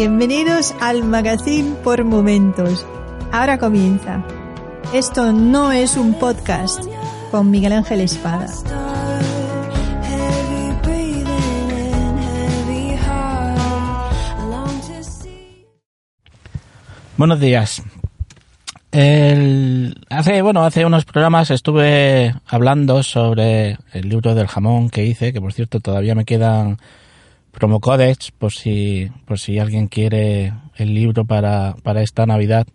Bienvenidos al Magazine por Momentos. Ahora comienza. Esto no es un podcast con Miguel Ángel Espada. Buenos días. El, hace, bueno, hace unos programas estuve hablando sobre el libro del jamón que hice, que por cierto todavía me quedan promocodes por si, por si alguien quiere el libro para, para esta Navidad.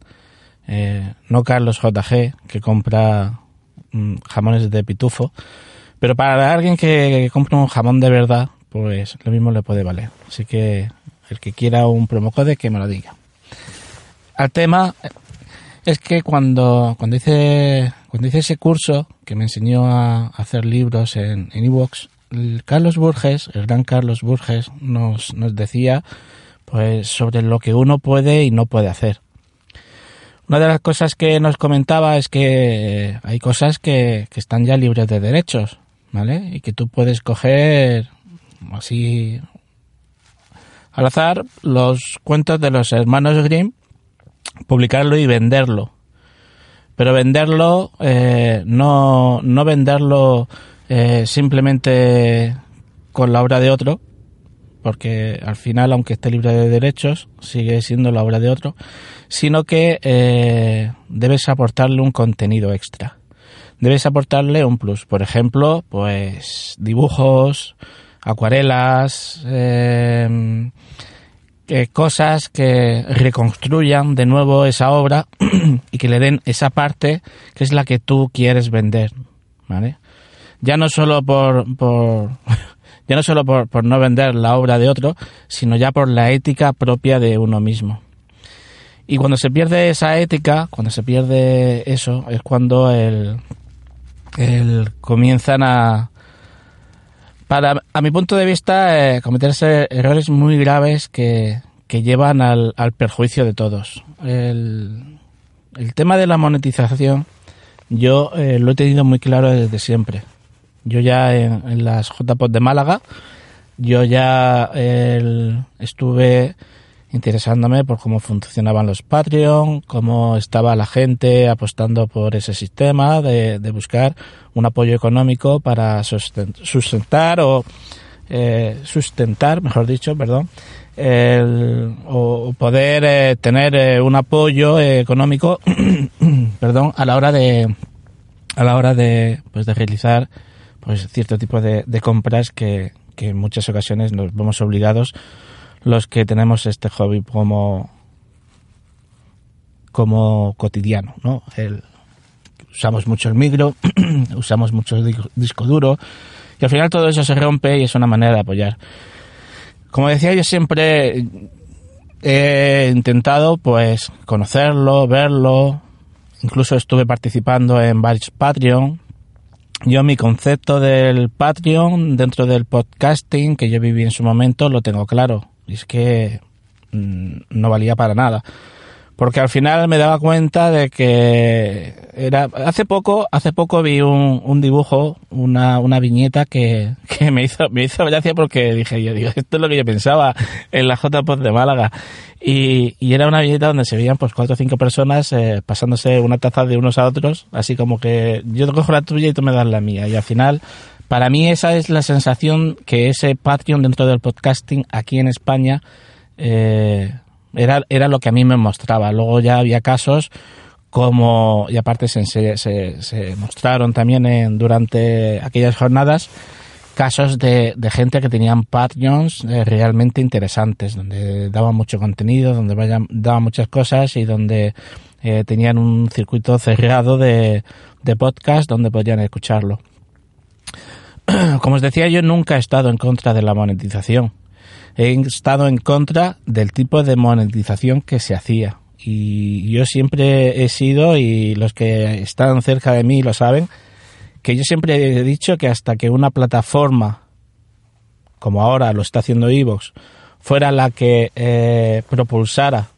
Eh, no Carlos JG, que compra mm, jamones de pitufo, pero para alguien que, compra un jamón de verdad, pues lo mismo le puede valer. Así que el que quiera un promocode, que me lo diga. Al tema es que cuando, cuando hice, cuando hice ese curso que me enseñó a hacer libros en, en Evox, Carlos Burges, el gran Carlos Burges, nos, decía pues sobre lo que uno puede y no puede hacer. Una de las cosas que nos comentaba es que hay cosas que, que están ya libres de derechos, ¿vale? Y que tú puedes coger así al azar los cuentos de los hermanos Grimm, publicarlo y venderlo. Pero venderlo, eh, no, no venderlo eh, simplemente con la obra de otro, porque al final, aunque esté libre de derechos, sigue siendo la obra de otro, sino que eh, debes aportarle un contenido extra. Debes aportarle un plus. Por ejemplo, pues dibujos, acuarelas, eh, cosas que reconstruyan de nuevo esa obra y que le den esa parte que es la que tú quieres vender, ¿vale? Ya no solo por, por ya no solo por, por, no vender la obra de otro, sino ya por la ética propia de uno mismo. Y cuando se pierde esa ética, cuando se pierde eso, es cuando el, el comienzan a, para, a mi punto de vista, eh, cometerse errores muy graves que, que llevan al, al, perjuicio de todos. El, el, tema de la monetización, yo eh, lo he tenido muy claro desde siempre. Yo ya en, las JPOD de Málaga, yo ya estuve interesándome por cómo funcionaban los Patreon, cómo estaba la gente apostando por ese sistema de, buscar un apoyo económico para sustentar o eh, sustentar, mejor dicho, perdón, el, o poder eh, tener eh, un apoyo económico, perdón, a la hora de a la hora de pues de realizar pues cierto tipo de, compras que, que, en muchas ocasiones nos vemos obligados los que tenemos este hobby como como cotidiano, ¿no? Usamos mucho el micro, usamos mucho el disco duro y al final todo eso se rompe y es una manera de apoyar. Como decía, yo siempre he intentado pues conocerlo, verlo, incluso estuve participando en varios Patreon yo mi concepto del Patreon dentro del podcasting que yo viví en su momento lo tengo claro. Es que mmm, no valía para nada. Porque al final me daba cuenta de que era hace poco hace poco vi un, un dibujo una, una viñeta que, que me hizo me hizo gracia porque dije yo digo esto es lo que yo pensaba en la JPod de Málaga y, y, era una viñeta donde se veían pues cuatro o cinco personas eh, pasándose una taza de unos a otros, así como que yo te cojo la tuya y tú me das la mía. Y al final, para mí esa es la sensación que ese Patreon dentro del podcasting aquí en España eh, era, era lo que a mí me mostraba. Luego ya había casos como, y aparte se, se, se mostraron también en, durante aquellas jornadas, casos de, de, gente que tenían Patreons eh, realmente interesantes, donde daban mucho contenido, donde vayan, daban muchas cosas y donde eh, tenían un circuito cerrado de podcast donde podían escucharlo. Como os decía, yo nunca he estado en contra de la monetización. He estado en contra del tipo de monetización que se hacía. Y yo siempre he sido, y los que están cerca de mí lo saben, que yo siempre he dicho que hasta que una plataforma, como ahora lo está haciendo Evox, fuera la que eh, propulsara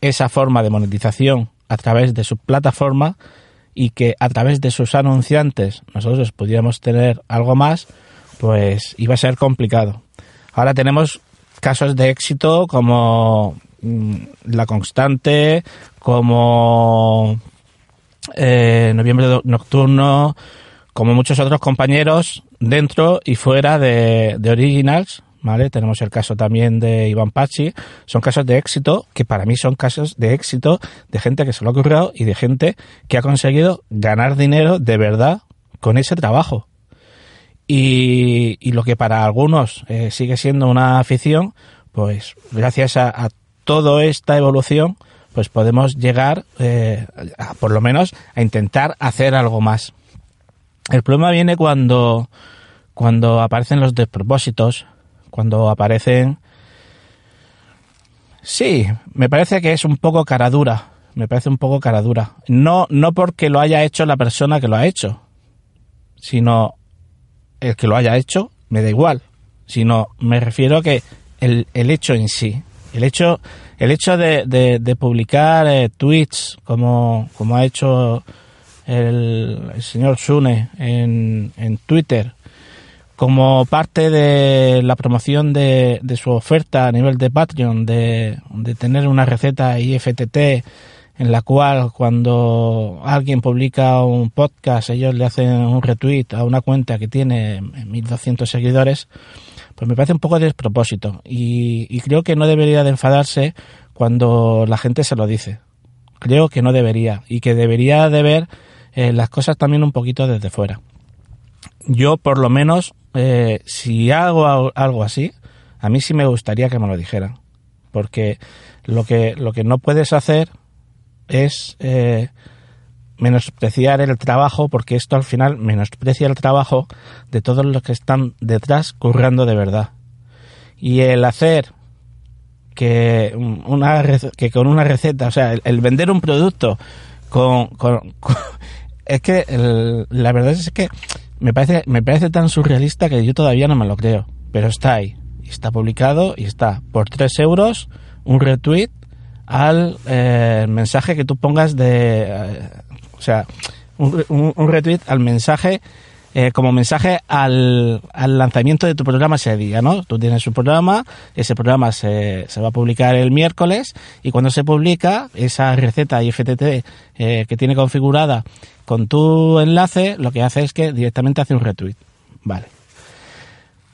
esa forma de monetización a través de su plataforma y que a través de sus anunciantes nosotros pudiéramos tener algo más, pues iba a ser complicado. Ahora tenemos casos de éxito como mm, La Constante, como eh, Noviembre Nocturno, como muchos otros compañeros dentro y fuera de, de Originals, ¿vale? Tenemos el caso también de Iván Pachi. Son casos de éxito que para mí son casos de éxito de gente que se lo ha ocurrido y de gente que ha conseguido ganar dinero de verdad con ese trabajo. Y, y lo que para algunos eh, sigue siendo una afición, pues gracias a, a toda esta evolución, pues podemos llegar, eh, por lo menos, a intentar hacer algo más. El problema viene cuando, cuando aparecen los despropósitos, cuando aparecen... Sí, me parece que es un poco cara dura, me parece un poco cara dura. No, no porque lo haya hecho la persona que lo ha hecho, sino el que lo haya hecho, me da igual, sino me refiero a que el, el hecho en sí, el hecho, el hecho de, de, publicar eh, tweets como, como ha hecho el, el señor Sune en, en Twitter, como parte de la promoción de, de, su oferta a nivel de Patreon, de, de, tener una receta IFTT en la cual cuando alguien publica un podcast, ellos le hacen un retweet a una cuenta que tiene 1200 seguidores, pues me parece un poco de despropósito. Y, creo que no debería de enfadarse cuando la gente se lo dice. Creo que no debería y que debería de ver eh, las cosas también un poquito desde fuera. Yo, por lo menos, eh, si hago algo así, a mí sí me gustaría que me lo dijeran. Porque lo que, lo que no puedes hacer es eh, menospreciar el trabajo, porque esto al final menosprecia el trabajo de todos los que están detrás currando de verdad. Y el hacer que, una, que con una receta, o sea, el, vender un producto con, con, es que la verdad es que me parece, me parece tan surrealista que yo todavía no me lo creo. Pero está ahí. Está publicado y está por 3 euros un retweet al eh, mensaje que tú pongas de... Eh, o sea, un, un, un, retweet al mensaje eh, como mensaje al, al, lanzamiento de tu programa ese día, ¿no? Tú tienes un programa, ese programa se, se va a publicar el miércoles y cuando se publica esa receta IFTT que tiene configurada con tu enlace, lo que hace es que directamente hace un retweet. Vale.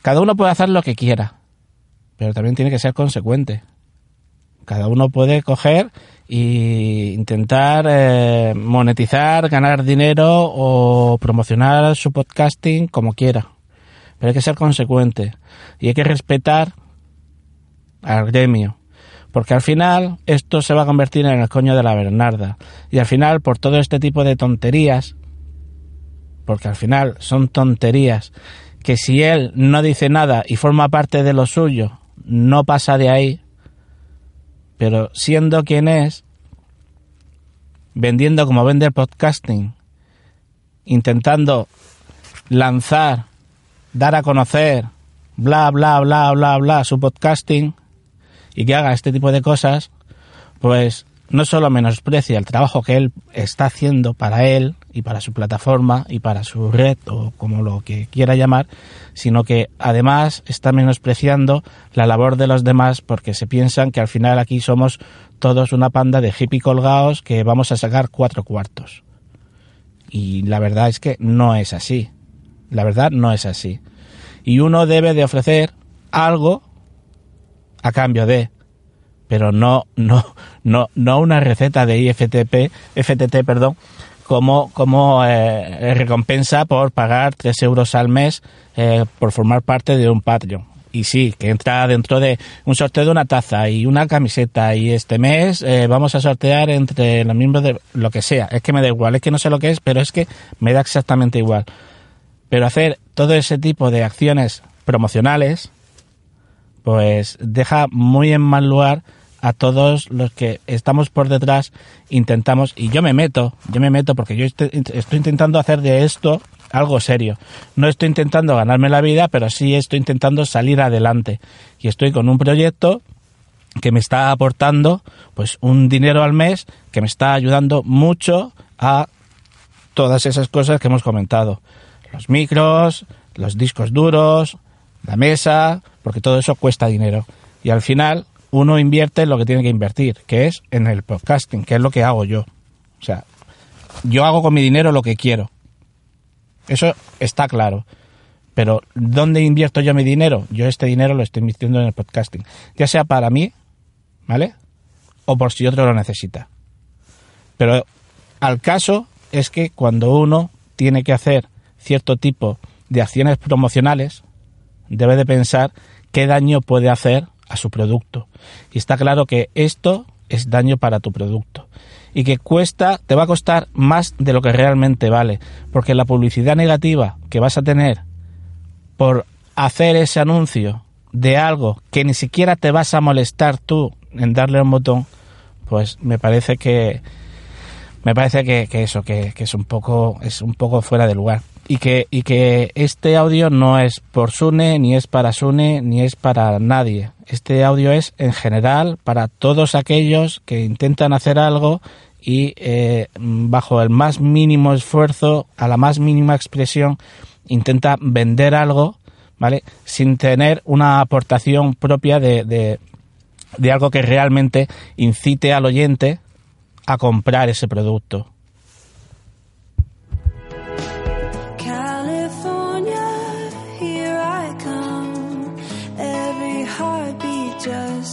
Cada uno puede hacer lo que quiera, pero también tiene que ser consecuente. Cada uno puede coger e intentar eh, monetizar, ganar dinero o promocionar su podcasting como quiera. Pero hay que ser consecuente y hay que respetar al gremio. Porque al final esto se va a convertir en el coño de la Bernarda. Y al final, por todo este tipo de tonterías, porque al final son tonterías, que si él no dice nada y forma parte de lo suyo, no pasa de ahí, pero siendo quien es, vendiendo como vende el podcasting, intentando lanzar, dar a conocer, bla, bla, bla, bla, bla, su podcasting y que haga este tipo de cosas, pues no solo menosprecia el trabajo que él está haciendo para él y para su plataforma y para su red o como lo que quiera llamar, sino que además está menospreciando la labor de los demás porque se piensan que al final aquí somos todos una panda de hippie colgados que vamos a sacar cuatro cuartos. Y la verdad es que no es así. La verdad no es así. Y uno debe de ofrecer algo a cambio de pero no, no, no, no una receta de IFTP, FTT, perdón, como, como eh, recompensa por pagar 3 euros al mes eh, por formar parte de un Patreon. Y sí, que entra dentro de un sorteo de una taza y una camiseta y este mes eh, vamos a sortear entre los miembros de lo que sea. Es que me da igual, es que no sé lo que es, pero es que me da exactamente igual. Pero hacer todo ese tipo de acciones promocionales, pues deja muy en mal lugar a todos los que estamos por detrás, intentamos, y yo me meto, yo me meto porque yo estoy, estoy, intentando hacer de esto algo serio. No estoy intentando ganarme la vida, pero sí estoy intentando salir adelante. Y estoy con un proyecto que me está aportando pues un dinero al mes que me está ayudando mucho a todas esas cosas que hemos comentado. Los micros, los discos duros, la mesa, porque todo eso cuesta dinero. Y al final uno invierte lo que tiene que invertir, que es en el podcasting, que es lo que hago yo. O sea, yo hago con mi dinero lo que quiero. Eso está claro. Pero ¿dónde invierto yo mi dinero? Yo este dinero lo estoy invirtiendo en el podcasting. Ya sea para mí, ¿vale? O por si otro lo necesita. Pero al caso es que cuando uno tiene que hacer cierto tipo de acciones promocionales, debe de pensar qué daño puede hacer a su producto. Y está claro que esto es daño para tu producto. Y que cuesta, te va a costar más de lo que realmente vale. Porque la publicidad negativa que vas a tener por hacer ese anuncio de algo que ni siquiera te vas a molestar tú en darle un botón, pues me parece que me parece que, eso, que, es un poco, es un poco fuera de lugar. Y que, este audio no es por Sune, ni es para Sune, ni es para nadie. Este audio es en general para todos aquellos que intentan hacer algo y eh, bajo el más mínimo esfuerzo, a la más mínima expresión, intenta vender algo, ¿vale? Sin tener una aportación propia de, de algo que realmente incite al oyente a comprar ese producto.